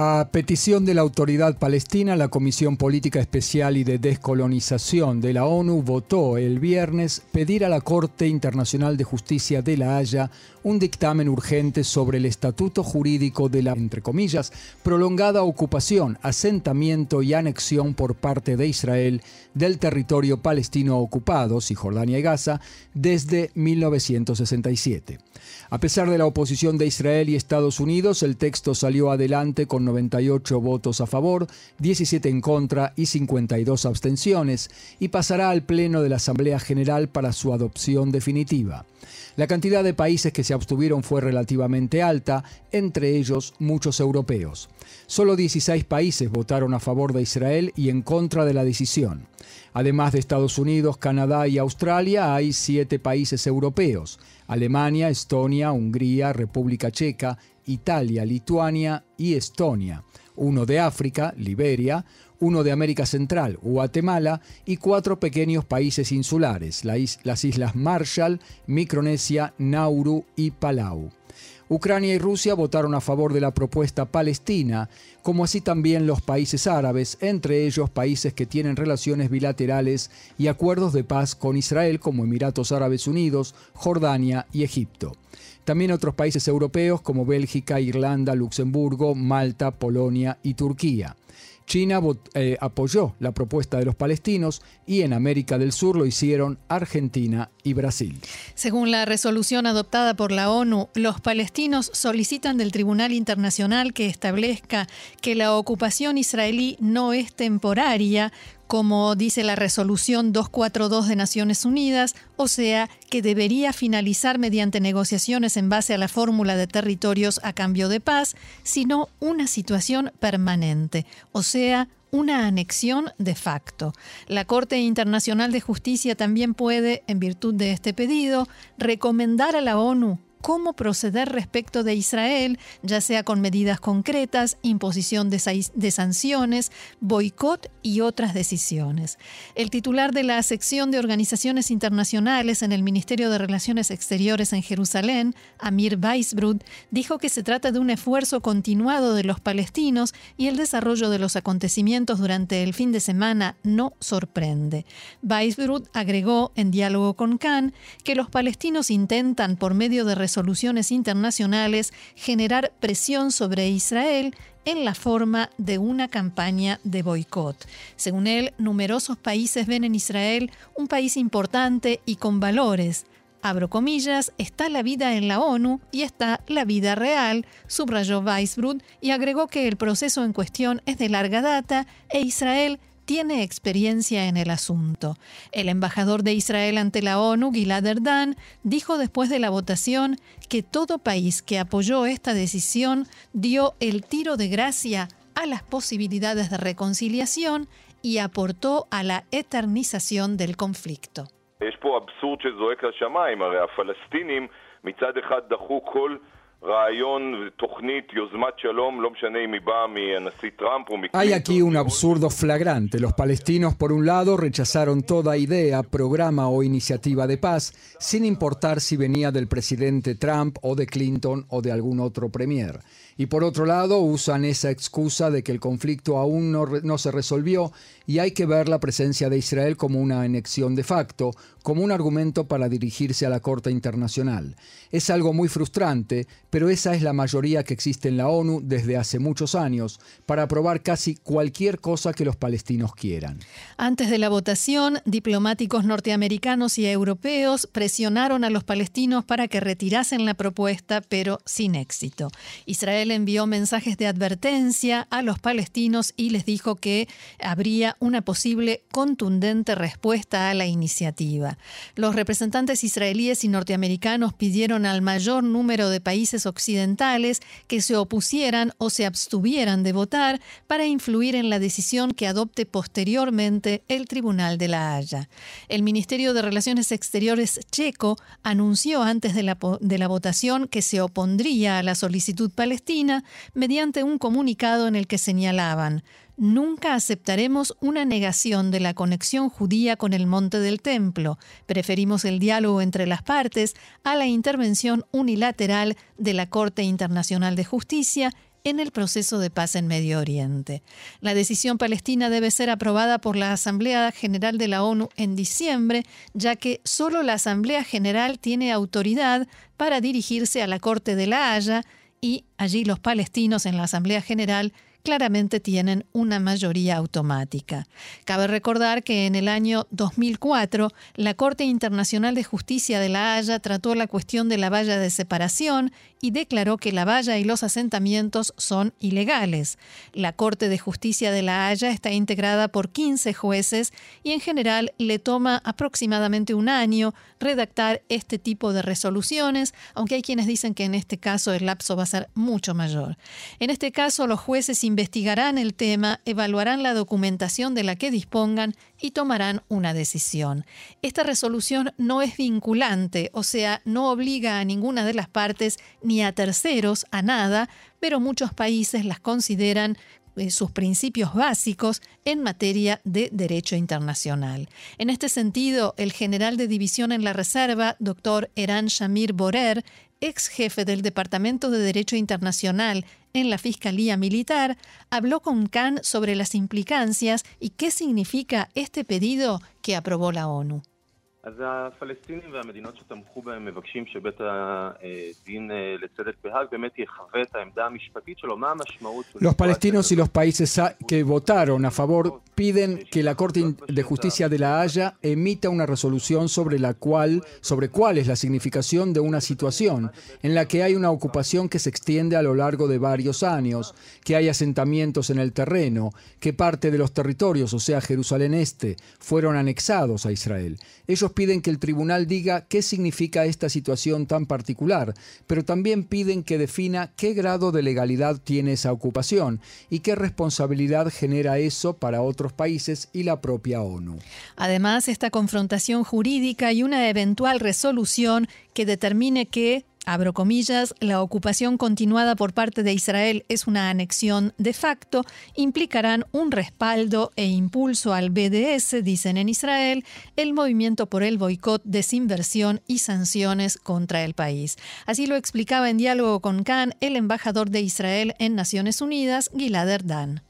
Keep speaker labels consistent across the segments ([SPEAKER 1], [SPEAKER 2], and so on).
[SPEAKER 1] A petición de la autoridad palestina, la Comisión Política Especial y de Descolonización de la ONU votó el viernes pedir a la Corte Internacional de Justicia de La Haya un dictamen urgente sobre el estatuto jurídico de la, entre comillas, prolongada ocupación, asentamiento y anexión por parte de Israel del territorio palestino ocupado, Cisjordania y Gaza, desde 1967. A pesar de la oposición de Israel y Estados Unidos, el texto salió adelante con 98 votos a favor, 17 en contra y 52 abstenciones, y pasará al Pleno de la Asamblea General para su adopción definitiva. La cantidad de países que se abstuvieron fue relativamente alta, entre ellos muchos europeos. Solo 16 países votaron a favor de Israel y en contra de la decisión. Además de Estados Unidos, Canadá y Australia, hay siete países europeos. Alemania, Estonia, Hungría, República Checa, Italia, Lituania y Estonia. Uno de África, Liberia, uno de América Central, Guatemala, y cuatro pequeños países insulares, las Islas Marshall, Micronesia, Nauru y Palau. Ucrania y Rusia votaron a favor de la propuesta palestina, como así también los países árabes, entre ellos países que tienen relaciones bilaterales y acuerdos de paz con Israel como Emiratos Árabes Unidos, Jordania y Egipto. También otros países europeos como Bélgica, Irlanda, Luxemburgo, Malta, Polonia y Turquía. China eh, apoyó la propuesta de los palestinos y en América del Sur lo hicieron Argentina y Brasil.
[SPEAKER 2] Según la resolución adoptada por la ONU, los palestinos solicitan del Tribunal Internacional que establezca que la ocupación israelí no es temporaria, como dice la resolución 242 de Naciones Unidas, o sea, que debería finalizar mediante negociaciones en base a la fórmula de territorios a cambio de paz, sino una situación permanente, o sea, una anexión de facto. La Corte Internacional de Justicia también puede, en virtud de este pedido, recomendar a la ONU cómo proceder respecto de Israel, ya sea con medidas concretas, imposición de, de, sanciones, boicot y otras decisiones. El titular de la sección de organizaciones internacionales en el Ministerio de Relaciones Exteriores en Jerusalén, Amir Weisbrod, dijo que se trata de un esfuerzo continuado de los palestinos y el desarrollo de los acontecimientos durante el fin de semana no sorprende. Weisbrod agregó en diálogo con Khan que los palestinos intentan por medio de resoluciones internacionales generar presión sobre Israel en la forma de una campaña de boicot. Según él, numerosos países ven en Israel un país importante y con valores. Abro comillas, está la vida en la ONU y está la vida real, subrayó Weisbrod y agregó que el proceso en cuestión es de larga data e Israel tiene experiencia en el asunto. El embajador de Israel ante la ONU, Gilad Erdan, dijo después de la votación que todo país que apoyó esta decisión dio el tiro de gracia a las posibilidades de reconciliación y aportó a la eternización del conflicto.
[SPEAKER 1] Hay aquí un absurdo flagrante. Los palestinos, por un lado, rechazaron toda idea, programa o iniciativa de paz, sin importar si venía del presidente Trump o de Clinton o de algún otro premier. Y por otro lado, usan esa excusa de que el conflicto aún no, se resolvió y hay que ver la presencia de Israel como una anexión de facto, como un argumento para dirigirse a la Corte Internacional. Es algo muy frustrante, pero esa es la mayoría que existe en la ONU desde hace muchos años para aprobar casi cualquier cosa que los palestinos quieran.
[SPEAKER 2] Antes de la votación, diplomáticos norteamericanos y europeos presionaron a los palestinos para que retirasen la propuesta, pero sin éxito. Israel envió mensajes de advertencia a los palestinos y les dijo que habría una posible contundente respuesta a la iniciativa. Los representantes israelíes y norteamericanos pidieron al mayor número de países occidentales que se opusieran o se abstuvieran de votar para influir en la decisión que adopte posteriormente el Tribunal de la Haya. El Ministerio de Relaciones Exteriores checo anunció antes de la, de la votación que se opondría a la solicitud palestina mediante un comunicado en el que señalaban Nunca aceptaremos una negación de la conexión judía con el monte del templo. Preferimos el diálogo entre las partes a la intervención unilateral de la Corte Internacional de Justicia en el proceso de paz en Medio Oriente. La decisión palestina debe ser aprobada por la Asamblea General de la ONU en diciembre, ya que solo la Asamblea General tiene autoridad para dirigirse a la Corte de la Haya y allí los palestinos en la Asamblea General claramente tienen una mayoría automática. Cabe recordar que en el año 2004 la Corte Internacional de Justicia de La Haya trató la cuestión de la valla de separación y declaró que la valla y los asentamientos son ilegales. La Corte de Justicia de La Haya está integrada por 15 jueces y en general le toma aproximadamente un año redactar este tipo de resoluciones, aunque hay quienes dicen que en este caso el lapso va a ser mucho mayor. En este caso los jueces investigarán el tema, evaluarán la documentación de la que dispongan y tomarán una decisión. Esta resolución no es vinculante, o sea, no obliga a ninguna de las partes ni a terceros a nada, pero muchos países las consideran eh, sus principios básicos en materia de derecho internacional. En este sentido, el general de división en la Reserva, doctor Eran Shamir Borer, ex jefe del Departamento de Derecho Internacional en la Fiscalía Militar, habló con Khan sobre las implicancias y qué significa este pedido que aprobó la ONU.
[SPEAKER 1] Los palestinos y los países que votaron a favor piden que la Corte de Justicia de la Haya emita una resolución sobre la cual sobre cuál es la significación de una situación en la que hay una ocupación que se extiende a lo largo de varios años, que hay asentamientos en el terreno, que parte de los territorios, o sea, Jerusalén Este, fueron anexados a Israel. Ellos piden que el tribunal diga qué significa esta situación tan particular, pero también piden que defina qué grado de legalidad tiene esa ocupación y qué responsabilidad genera eso para otros países y la propia ONU.
[SPEAKER 2] Además, esta confrontación jurídica y una eventual resolución que determine que abro comillas, la ocupación continuada por parte de Israel es una anexión de facto, implicarán un respaldo e impulso al BDS, dicen en Israel, el movimiento por el boicot, desinversión y sanciones contra el país. Así lo explicaba en diálogo con Khan el embajador de Israel en Naciones Unidas, Gilad Erdan.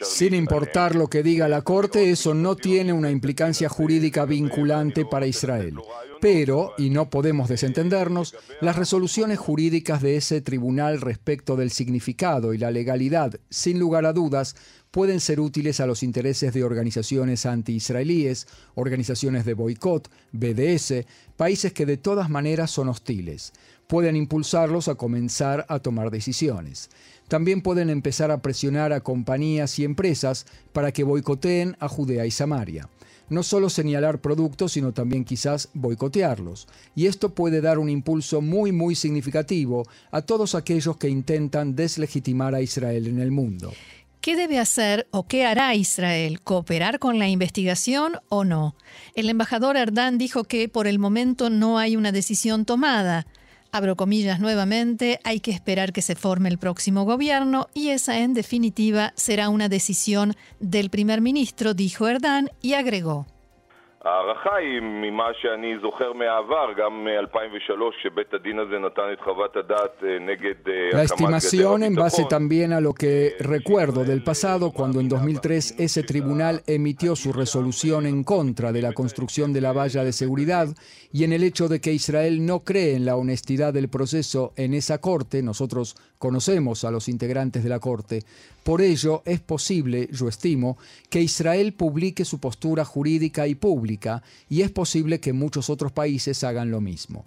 [SPEAKER 1] Sin importar lo que diga la Corte, eso no tiene una implicancia jurídica vinculante para Israel. Pero, y no podemos desentendernos, las resoluciones jurídicas de ese tribunal respecto del significado y la legalidad, sin lugar a dudas, pueden ser útiles a los intereses de organizaciones anti-israelíes, organizaciones de boicot, BDS, países que de todas maneras son hostiles. Pueden impulsarlos a comenzar a tomar decisiones. También pueden empezar a presionar a compañías y empresas para que boicoteen a Judea y Samaria. No solo señalar productos, sino también quizás boicotearlos. Y esto puede dar un impulso muy, muy significativo a todos aquellos que intentan deslegitimar a Israel en el mundo.
[SPEAKER 2] ¿Qué debe hacer o qué hará Israel? ¿Cooperar con la investigación o no? El embajador Erdán dijo que por el momento no hay una decisión tomada abro comillas nuevamente, hay que esperar que se forme el próximo gobierno y esa en definitiva será una decisión del primer ministro, dijo Erdán y agregó.
[SPEAKER 1] La estimación en base también a lo que recuerdo del pasado cuando en 2003 ese tribunal emitió su resolución en contra de la construcción de la valla de seguridad y en el hecho de que Israel no cree en la honestidad del proceso en esa corte, nosotros conocemos a los integrantes de la corte, por ello es posible, yo estimo, que Israel publique su postura jurídica y pública y es posible que muchos otros países hagan lo mismo.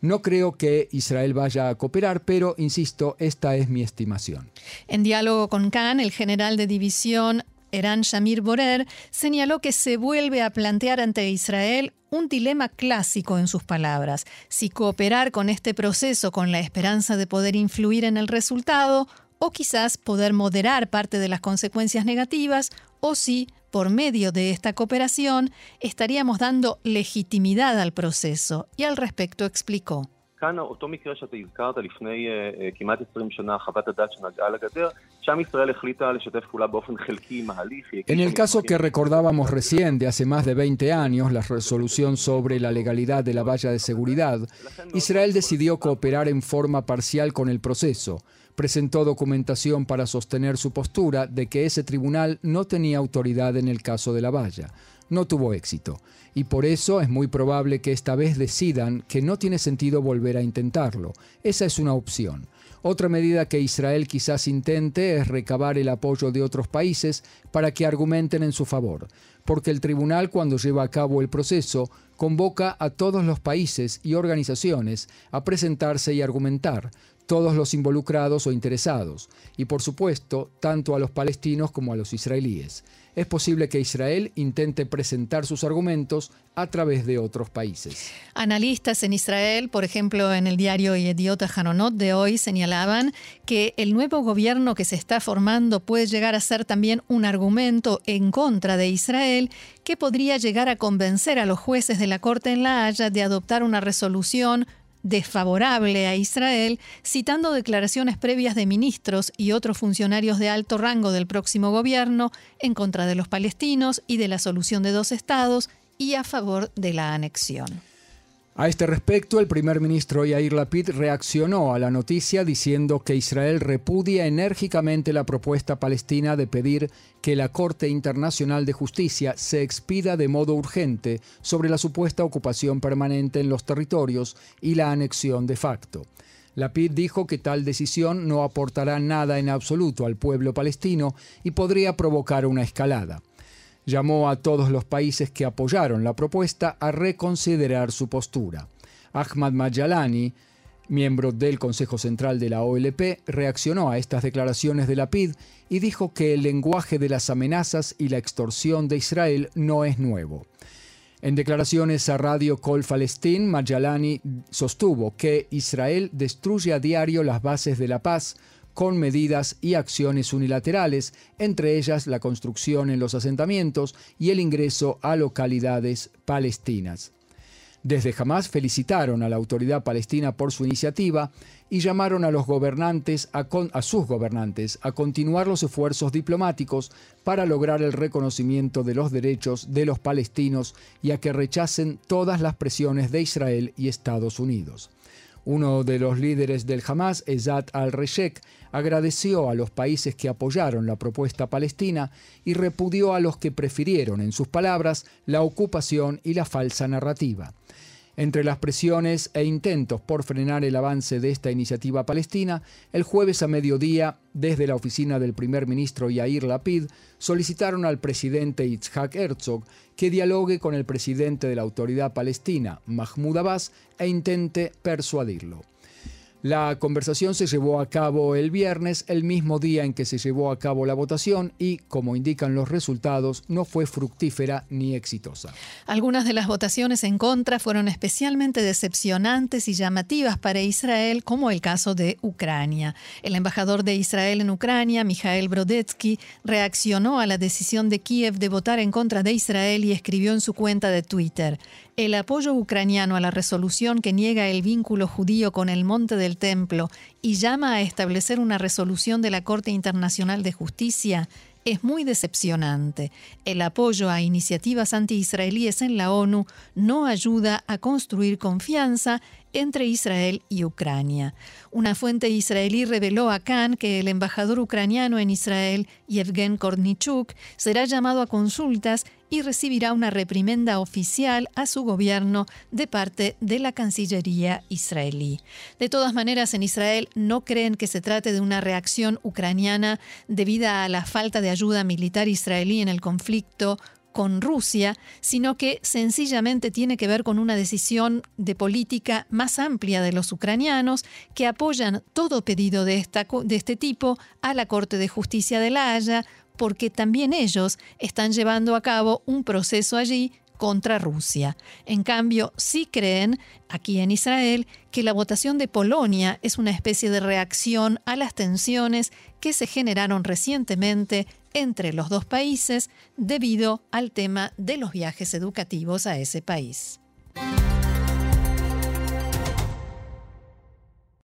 [SPEAKER 1] No creo que Israel vaya a cooperar, pero insisto, esta es mi estimación.
[SPEAKER 2] En diálogo con Khan, el general de división Eran Shamir Borer señaló que se vuelve a plantear ante Israel un dilema clásico en sus palabras, si cooperar con este proceso con la esperanza de poder influir en el resultado o quizás poder moderar parte de las consecuencias negativas, o si, por medio de esta cooperación, estaríamos dando legitimidad al proceso. Y al respecto explicó.
[SPEAKER 1] En el caso que recordábamos recién de hace más de 20 años, la resolución sobre la legalidad de la valla de seguridad, Israel decidió cooperar en forma parcial con el proceso. Presentó documentación para sostener su postura de que ese tribunal no tenía autoridad en el caso de la valla no tuvo éxito, y por eso es muy probable que esta vez decidan que no tiene sentido volver a intentarlo. Esa es una opción. Otra medida que Israel quizás intente es recabar el apoyo de otros países para que argumenten en su favor, porque el tribunal cuando lleva a cabo el proceso convoca a todos los países y organizaciones a presentarse y argumentar, todos los involucrados o interesados, y por supuesto tanto a los palestinos como a los israelíes es posible que Israel intente presentar sus argumentos a través de otros países.
[SPEAKER 2] Analistas en Israel, por ejemplo, en el diario Yediot Hanonot de hoy, señalaban que el nuevo gobierno que se está formando puede llegar a ser también un argumento en contra de Israel que podría llegar a convencer a los jueces de la Corte en La Haya de adoptar una resolución desfavorable a Israel, citando declaraciones previas de ministros y otros funcionarios de alto rango del próximo gobierno en contra de los palestinos y de la solución de dos estados y a favor de la anexión.
[SPEAKER 1] A este respecto, el primer ministro Yair Lapid reaccionó a la noticia diciendo que Israel repudia enérgicamente la propuesta palestina de pedir que la Corte Internacional de Justicia se expida de modo urgente sobre la supuesta ocupación permanente en los territorios y la anexión de facto. Lapid dijo que tal decisión no aportará nada en absoluto al pueblo palestino y podría provocar una escalada llamó a todos los países que apoyaron la propuesta a reconsiderar su postura. Ahmad Majalani, miembro del Consejo Central de la OLP, reaccionó a estas declaraciones de la PID y dijo que el lenguaje de las amenazas y la extorsión de Israel no es nuevo. En declaraciones a Radio Col Palestine, Majalani sostuvo que Israel destruye a diario las bases de la paz, con medidas y acciones unilaterales, entre ellas la construcción en los asentamientos y el ingreso a localidades palestinas. Desde Hamas felicitaron a la autoridad palestina por su iniciativa y llamaron a los gobernantes a, a, sus gobernantes a continuar los esfuerzos diplomáticos para lograr el reconocimiento de los derechos de los palestinos y a que rechacen todas las presiones de Israel y Estados Unidos. Uno de los líderes del Hamas, Ezat al-Reshek, agradeció a los países que apoyaron la propuesta palestina y repudió a los que prefirieron, en sus palabras, la ocupación y la falsa narrativa. Entre las presiones e intentos por frenar el avance de esta iniciativa palestina, el jueves a mediodía, desde la oficina del primer ministro Yair Lapid, solicitaron al presidente Itzhak Herzog que dialogue con el presidente de la autoridad palestina, Mahmoud Abbas, e intente persuadirlo. La conversación se llevó a cabo el viernes, el mismo día en que se llevó a cabo la votación y, como indican los resultados, no fue fructífera ni exitosa.
[SPEAKER 2] Algunas de las votaciones en contra fueron especialmente decepcionantes y llamativas para Israel, como el caso de Ucrania. El embajador de Israel en Ucrania, Mikhail Brodetsky, reaccionó a la decisión de Kiev de votar en contra de Israel y escribió en su cuenta de Twitter, el apoyo ucraniano a la resolución que niega el vínculo judío con el monte templo y llama a establecer una resolución de la Corte Internacional de Justicia es muy decepcionante. El apoyo a iniciativas anti-israelíes en la ONU no ayuda a construir confianza entre Israel y Ucrania. Una fuente israelí reveló a Khan que el embajador ucraniano en Israel, Yevgen Kornichuk, será llamado a consultas y recibirá una reprimenda oficial a su gobierno de parte de la Cancillería israelí. De todas maneras, en Israel no creen que se trate de una reacción ucraniana debida a la falta de ayuda militar israelí en el conflicto con Rusia, sino que sencillamente tiene que ver con una decisión de política más amplia de los ucranianos que apoyan todo pedido de, esta, de este tipo a la Corte de Justicia de La Haya, porque también ellos están llevando a cabo un proceso allí contra Rusia. En cambio, sí creen, aquí en Israel, que la votación de Polonia es una especie de reacción a las tensiones que se generaron recientemente entre los dos países debido al tema de los viajes educativos a ese país.